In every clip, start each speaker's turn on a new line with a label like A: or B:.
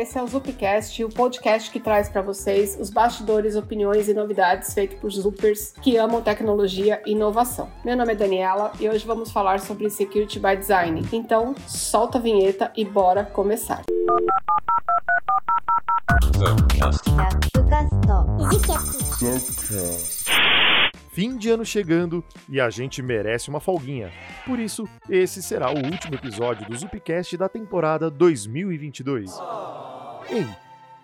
A: esse é o Zupcast, o podcast que traz para vocês os bastidores, opiniões e novidades feitos por Zupers que amam tecnologia e inovação. Meu nome é Daniela e hoje vamos falar sobre Security by Design. Então, solta a vinheta e bora começar.
B: Fim de ano chegando e a gente merece uma folguinha. Por isso, esse será o último episódio do Zupcast da temporada 2022. Ei,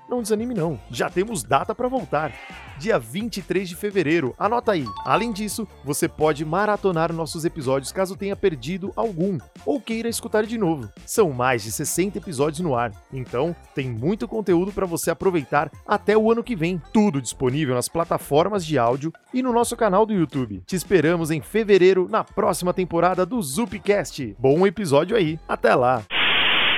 B: não desanime não, já temos data para voltar. Dia 23 de fevereiro, anota aí. Além disso, você pode maratonar nossos episódios caso tenha perdido algum ou queira escutar de novo. São mais de 60 episódios no ar, então tem muito conteúdo para você aproveitar até o ano que vem. Tudo disponível nas plataformas de áudio e no nosso canal do YouTube. Te esperamos em fevereiro na próxima temporada do Zupcast. Bom episódio aí, até lá!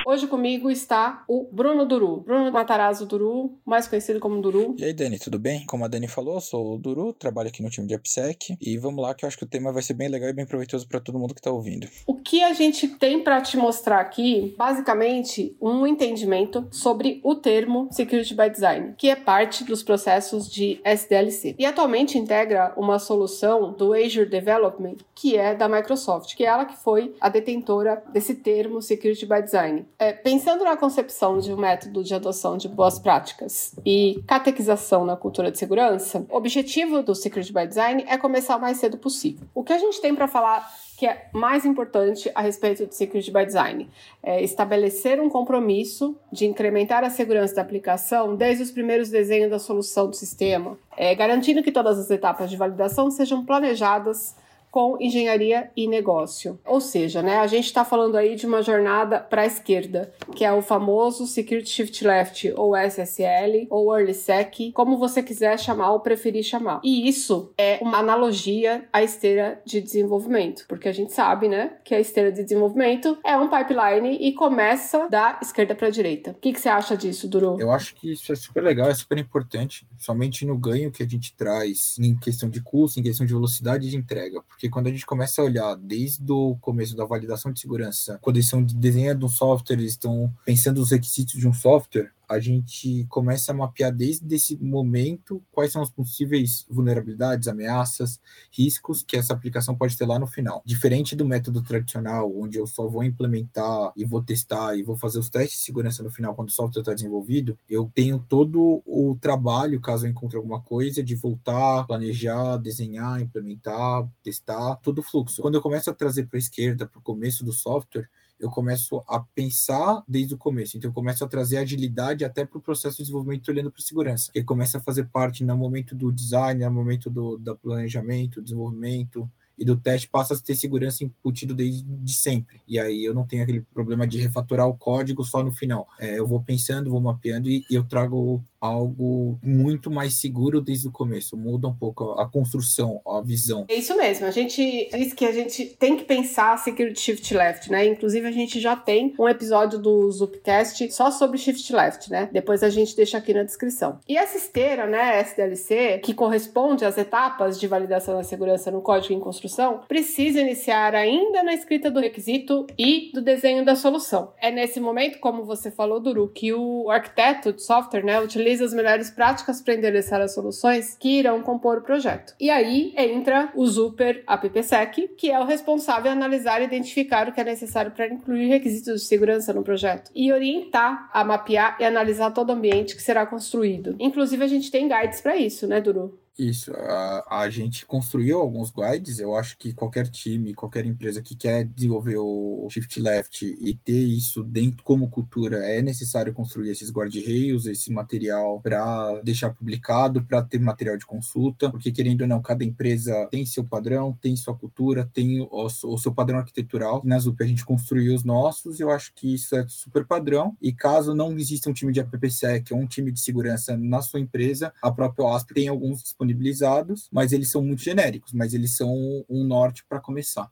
A: Hoje comigo está o Bruno Duru. Bruno Matarazzo Duru, mais conhecido como Duru.
C: E aí, Dani, tudo bem? Como a Dani falou, eu sou o Duru, trabalho aqui no time de AppSec. E vamos lá, que eu acho que o tema vai ser bem legal e bem proveitoso para todo mundo que está ouvindo.
A: O que a gente tem para te mostrar aqui, basicamente, um entendimento sobre o termo Security by Design, que é parte dos processos de SDLC. E atualmente integra uma solução do Azure Development, que é da Microsoft, que é ela que foi a detentora desse termo Security by Design. É, pensando na concepção de um método de adoção de boas práticas e catequização na cultura de segurança, o objetivo do Security by Design é começar o mais cedo possível. O que a gente tem para falar que é mais importante a respeito de Security by Design. É estabelecer um compromisso de incrementar a segurança da aplicação desde os primeiros desenhos da solução do sistema, é, garantindo que todas as etapas de validação sejam planejadas com engenharia e negócio. Ou seja, né, a gente está falando aí de uma jornada para a esquerda, que é o famoso Security Shift Left, ou SSL, ou Early Sec, como você quiser chamar ou preferir chamar. E isso é uma analogia à esteira de desenvolvimento, porque a gente sabe, né, que a esteira de desenvolvimento é um pipeline e começa da esquerda para a direita. O que, que você acha disso, Duru?
C: Eu acho que isso é super legal, é super importante, somente no ganho que a gente traz em questão de custo, em questão de velocidade de entrega, porque quando a gente começa a olhar desde o começo da validação de segurança, quando eles estão desenhando um software, eles estão pensando os requisitos de um software, a gente começa a mapear desde esse momento quais são as possíveis vulnerabilidades, ameaças, riscos que essa aplicação pode ter lá no final. Diferente do método tradicional, onde eu só vou implementar e vou testar e vou fazer os testes de segurança no final quando o software está desenvolvido, eu tenho todo o trabalho, caso eu encontre alguma coisa, de voltar, planejar, desenhar, implementar, testar, todo o fluxo. Quando eu começo a trazer para a esquerda, para o começo do software, eu começo a pensar desde o começo. Então, eu começo a trazer agilidade até para o processo de desenvolvimento olhando para segurança, que começa a fazer parte no momento do design, no momento do, do planejamento, desenvolvimento, e do teste passa a ter segurança embutido desde de sempre. E aí eu não tenho aquele problema de refatorar o código só no final. É, eu vou pensando, vou mapeando e, e eu trago algo muito mais seguro desde o começo. Muda um pouco a construção, a visão.
A: É isso mesmo. A gente diz que a gente tem que pensar Security Shift Left, né? Inclusive, a gente já tem um episódio do Zupcast só sobre Shift Left, né? Depois a gente deixa aqui na descrição. E essa esteira, né, SDLC, que corresponde às etapas de validação da segurança no código em construção, precisa iniciar ainda na escrita do requisito e do desenho da solução. É nesse momento, como você falou, Duru, que o arquiteto de software, né, utiliza as melhores práticas para endereçar as soluções que irão compor o projeto. E aí entra o Super AppSec, que é o responsável a analisar e identificar o que é necessário para incluir requisitos de segurança no projeto e orientar a mapear e analisar todo o ambiente que será construído. Inclusive, a gente tem guides para isso, né, Duru?
C: Isso, a, a gente construiu alguns guides. Eu acho que qualquer time, qualquer empresa que quer desenvolver o Shift Left e ter isso dentro como cultura, é necessário construir esses guardrails, esse material para deixar publicado, para ter material de consulta, porque querendo ou não, cada empresa tem seu padrão, tem sua cultura, tem o, o seu padrão arquitetural. Na ZUP a gente construiu os nossos, eu acho que isso é super padrão. E caso não exista um time de AppSec ou um time de segurança na sua empresa, a própria OASP tem alguns disponibilizados, mas eles são muito genéricos, mas eles são um norte para começar.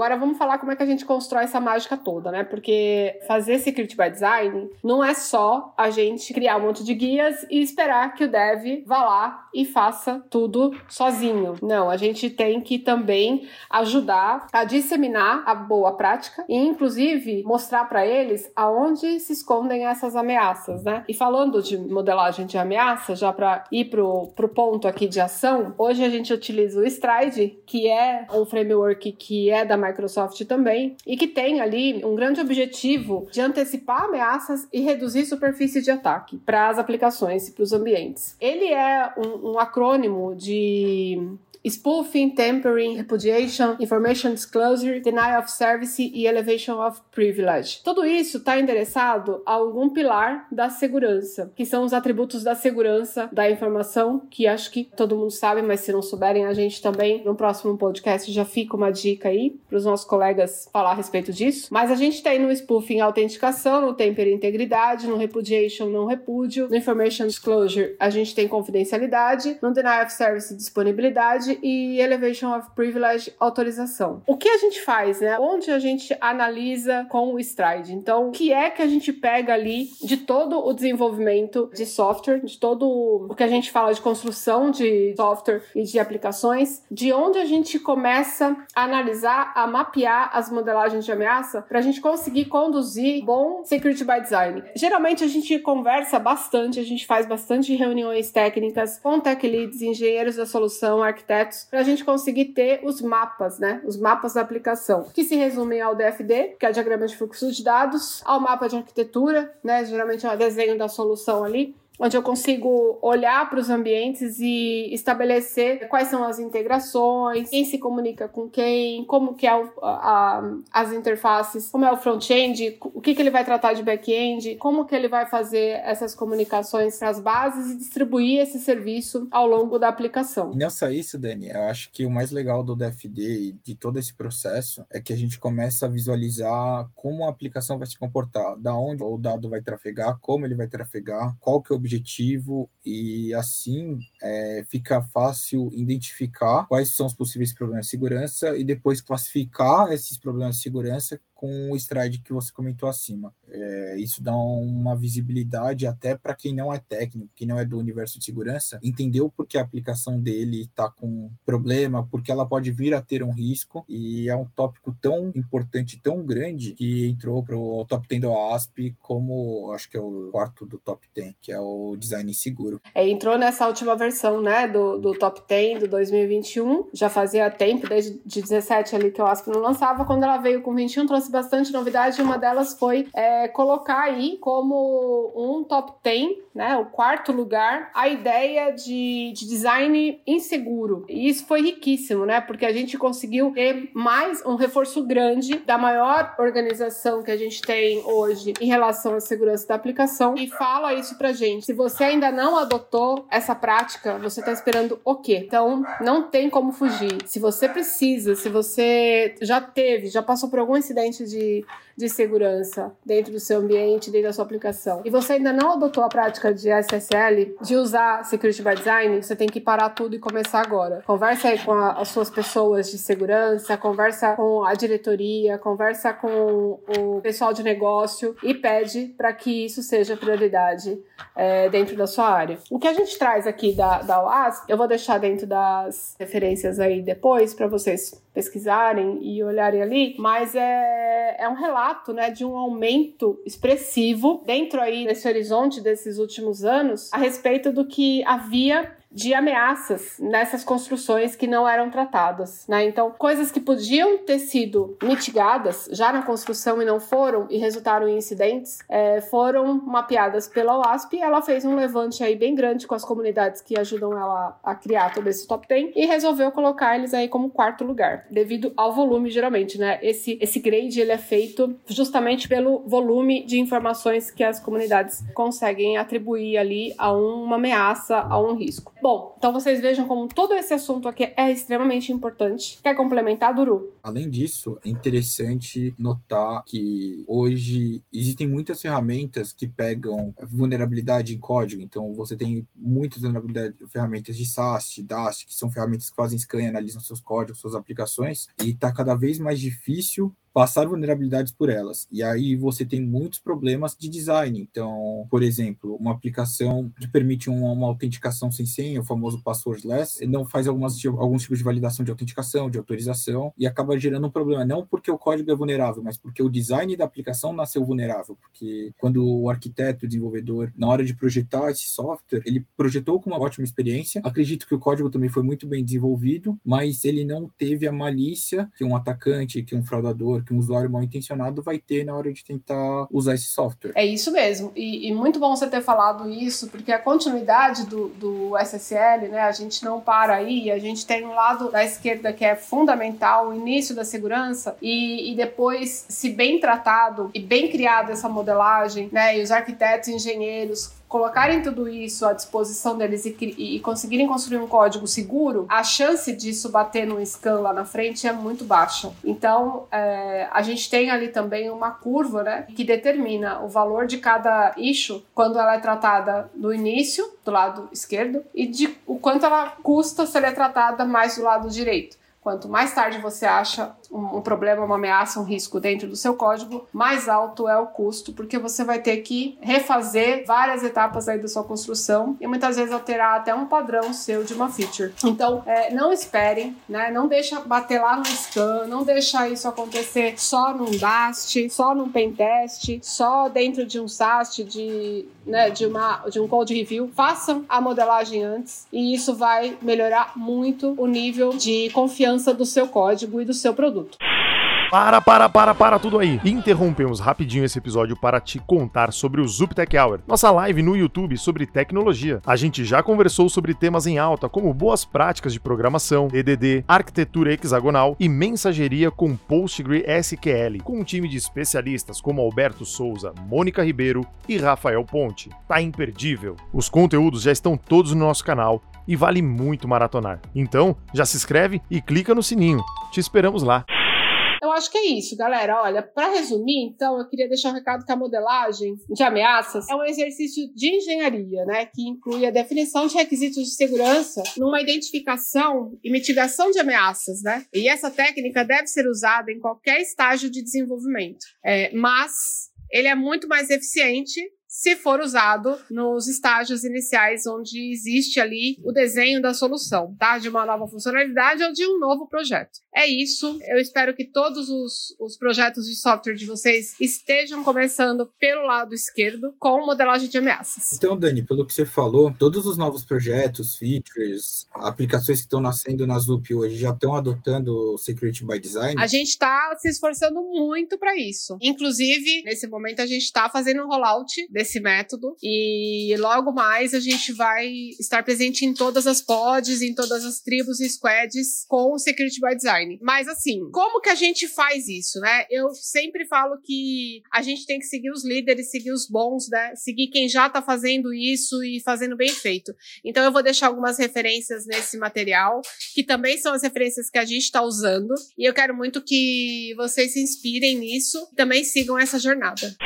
A: Agora vamos falar como é que a gente constrói essa mágica toda, né? Porque fazer security by design não é só a gente criar um monte de guias e esperar que o dev vá lá e faça tudo sozinho. Não, a gente tem que também ajudar a disseminar a boa prática e inclusive mostrar para eles aonde se escondem essas ameaças, né? E falando de modelagem de ameaça, já para ir pro, pro ponto aqui de ação, hoje a gente utiliza o Stride, que é um framework que é da também e que tem ali um grande objetivo de antecipar ameaças e reduzir superfície de ataque para as aplicações e para os ambientes. Ele é um, um acrônimo de spoofing, tampering, repudiation, information disclosure, denial of service e elevation of privilege. Tudo isso está endereçado a algum pilar da segurança, que são os atributos da segurança da informação, que acho que todo mundo sabe, mas se não souberem, a gente também no próximo podcast já fica uma dica aí para os nossos colegas falar a respeito disso. Mas a gente tem no spoofing autenticação, no tampering integridade, no repudiation não repúdio, no information disclosure a gente tem confidencialidade, no denial of service disponibilidade e Elevation of Privilege autorização. O que a gente faz, né? Onde a gente analisa com o Stride? Então, o que é que a gente pega ali de todo o desenvolvimento de software, de todo o que a gente fala de construção de software e de aplicações, de onde a gente começa a analisar, a mapear as modelagens de ameaça para a gente conseguir conduzir bom security by design. Geralmente a gente conversa bastante, a gente faz bastante reuniões técnicas com tech leads, engenheiros da solução, arquitetos projetos para a gente conseguir ter os mapas, né? Os mapas da aplicação, que se resumem ao DFD, que é o diagrama de fluxo de dados, ao mapa de arquitetura, né? Geralmente é o desenho da solução ali, onde eu consigo olhar para os ambientes e estabelecer quais são as integrações, quem se comunica com quem, como que é o, a, as interfaces, como é o front-end, o que, que ele vai tratar de back-end, como que ele vai fazer essas comunicações para as bases e distribuir esse serviço ao longo da aplicação.
C: Nessa isso, Dani, eu acho que o mais legal do DFD e de todo esse processo é que a gente começa a visualizar como a aplicação vai se comportar, da onde o dado vai trafegar, como ele vai trafegar, qual que é o objetivo e assim é, fica fácil identificar quais são os possíveis problemas de segurança e depois classificar esses problemas de segurança com o stride que você comentou acima. É, isso dá uma visibilidade até para quem não é técnico, quem não é do universo de segurança, entendeu porque a aplicação dele está com problema, porque ela pode vir a ter um risco, e é um tópico tão importante, tão grande, que entrou para o top 10 do ASP como, acho que é o quarto do top 10, que é o design seguro.
A: É, entrou nessa última versão, né, do, do top 10 do 2021, já fazia tempo, desde de 17 ali que o ASP não lançava, quando ela veio com 21, trouxe bastante novidade. Uma delas foi é, colocar aí como um top 10, né, o quarto lugar, a ideia de, de design inseguro. E isso foi riquíssimo, né, porque a gente conseguiu ter mais um reforço grande da maior organização que a gente tem hoje em relação à segurança da aplicação e fala isso pra gente. Se você ainda não adotou essa prática, você tá esperando o quê? Então, não tem como fugir. Se você precisa, se você já teve, já passou por algum incidente de, de segurança dentro do seu ambiente, dentro da sua aplicação, e você ainda não adotou a prática de SSL, de usar Security by Design, você tem que parar tudo e começar agora. Conversa aí com a, as suas pessoas de segurança, conversa com a diretoria, conversa com o pessoal de negócio e pede para que isso seja prioridade é, dentro da sua área. O que a gente traz aqui da, da OAS, eu vou deixar dentro das referências aí depois para vocês pesquisarem e olharem ali, mas é, é um relato né, de um aumento expressivo dentro aí desse horizonte desses últimos anos a respeito do que havia de ameaças nessas construções que não eram tratadas, né? Então, coisas que podiam ter sido mitigadas já na construção e não foram e resultaram em incidentes, é, foram mapeadas pela OASP e ela fez um levante aí bem grande com as comunidades que ajudam ela a criar todo esse top 10 e resolveu colocar eles aí como quarto lugar, devido ao volume, geralmente, né? Esse, esse grade, ele é feito justamente pelo volume de informações que as comunidades conseguem atribuir ali a uma ameaça, a um risco. Bom, então vocês vejam como todo esse assunto aqui é extremamente importante. Quer complementar, Duru?
C: Além disso, é interessante notar que hoje existem muitas ferramentas que pegam vulnerabilidade em código. Então, você tem muitas ferramentas de SAST, DAST, que são ferramentas que fazem scan e analisam seus códigos, suas aplicações, e está cada vez mais difícil passar vulnerabilidades por elas. E aí você tem muitos problemas de design. Então, por exemplo, uma aplicação que permite uma, uma autenticação sem senha, o famoso passwordless, não faz algumas, alguns tipos de validação de autenticação, de autorização, e acaba gerando um problema. Não porque o código é vulnerável, mas porque o design da aplicação nasceu vulnerável. Porque quando o arquiteto, o desenvolvedor, na hora de projetar esse software, ele projetou com uma ótima experiência. Acredito que o código também foi muito bem desenvolvido, mas ele não teve a malícia que um atacante, que um fraudador, que um usuário mal intencionado vai ter na hora de tentar usar esse software.
A: É isso mesmo. E, e muito bom você ter falado isso, porque a continuidade do, do SSL, né, a gente não para aí, a gente tem um lado da esquerda que é fundamental, o início da segurança, e, e depois, se bem tratado e bem criada essa modelagem, né, e os arquitetos, engenheiros colocarem tudo isso à disposição deles e, e, conseguirem construir um código seguro, a chance disso bater num scan lá na frente é muito baixa. Então, é, a gente tem ali também uma curva, né, que determina o valor de cada issue quando ela é tratada no início, do lado esquerdo, e de o quanto ela custa se ela é tratada mais do lado direito. Quanto mais tarde você acha um, um, problema, uma ameaça, um risco dentro do seu código, mais alto é o custo, porque você vai ter que refazer várias etapas aí da sua construção e muitas vezes alterar até um padrão seu de uma feature. Então, é, não esperem, né? Não deixa bater lá no scan, não deixa isso acontecer só num DAST, só num pentest, só dentro de um SAST, de, né, de, uma, de um code review. Façam a modelagem antes e isso vai melhorar muito o nível de confiança confiança do seu código e do seu produto.
B: Para, para, para, para tudo aí. Interrompemos rapidinho esse episódio para te contar sobre o Zuptech Hour, nossa live no YouTube sobre tecnologia. A gente já conversou sobre temas em alta, como boas práticas de programação, EDD, arquitetura hexagonal e mensageria com PostgreSQL, com um time de especialistas como Alberto Souza, Mônica Ribeiro e Rafael Ponte. Tá imperdível. Os conteúdos já estão todos no nosso canal e vale muito maratonar. Então, já se inscreve e clica no sininho. Te esperamos lá.
A: Eu acho que é isso, galera. Olha, para resumir, então, eu queria deixar um recado que a modelagem de ameaças é um exercício de engenharia, né, que inclui a definição de requisitos de segurança numa identificação e mitigação de ameaças, né? E essa técnica deve ser usada em qualquer estágio de desenvolvimento. É, mas ele é muito mais eficiente se for usado nos estágios iniciais onde existe ali o desenho da solução, tá? De uma nova funcionalidade ou de um novo projeto. É isso. Eu espero que todos os, os projetos de software de vocês estejam começando pelo lado esquerdo com modelagem de ameaças.
C: Então, Dani, pelo que você falou, todos os novos projetos, features, aplicações que estão nascendo na Zup hoje já estão adotando Security by Design?
A: A gente está se esforçando muito para isso. Inclusive, nesse momento, a gente está fazendo um rollout desse esse método. E logo mais a gente vai estar presente em todas as pods, em todas as tribos e squads com o Security by Design. Mas assim, como que a gente faz isso, né? Eu sempre falo que a gente tem que seguir os líderes, seguir os bons, né? Seguir quem já tá fazendo isso e fazendo bem feito. Então eu vou deixar algumas referências nesse material, que também são as referências que a gente está usando. E eu quero muito que vocês se inspirem nisso, também sigam essa jornada.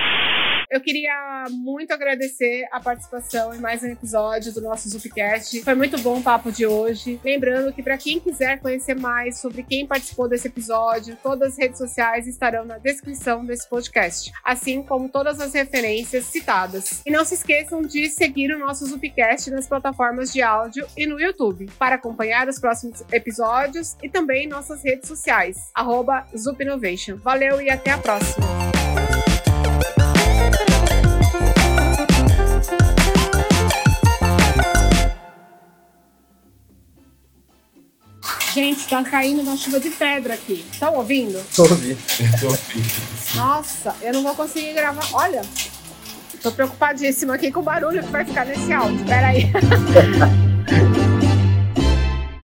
A: Eu queria muito agradecer a participação em mais um episódio do nosso Zupcast. Foi muito bom o papo de hoje. Lembrando que para quem quiser conhecer mais sobre quem participou desse episódio, todas as redes sociais estarão na descrição desse podcast, assim como todas as referências citadas. E não se esqueçam de seguir o nosso Zupcast nas plataformas de áudio e no YouTube para acompanhar os próximos episódios e também nossas redes sociais, arroba Zupinnovation. Valeu e até a próxima! Gente, tá caindo uma chuva de pedra aqui. Estão ouvindo?
C: Tô ouvindo. Tô ouvindo.
A: Nossa, eu não vou conseguir gravar. Olha, tô preocupadíssima aqui com o barulho que vai ficar nesse áudio. Pera aí.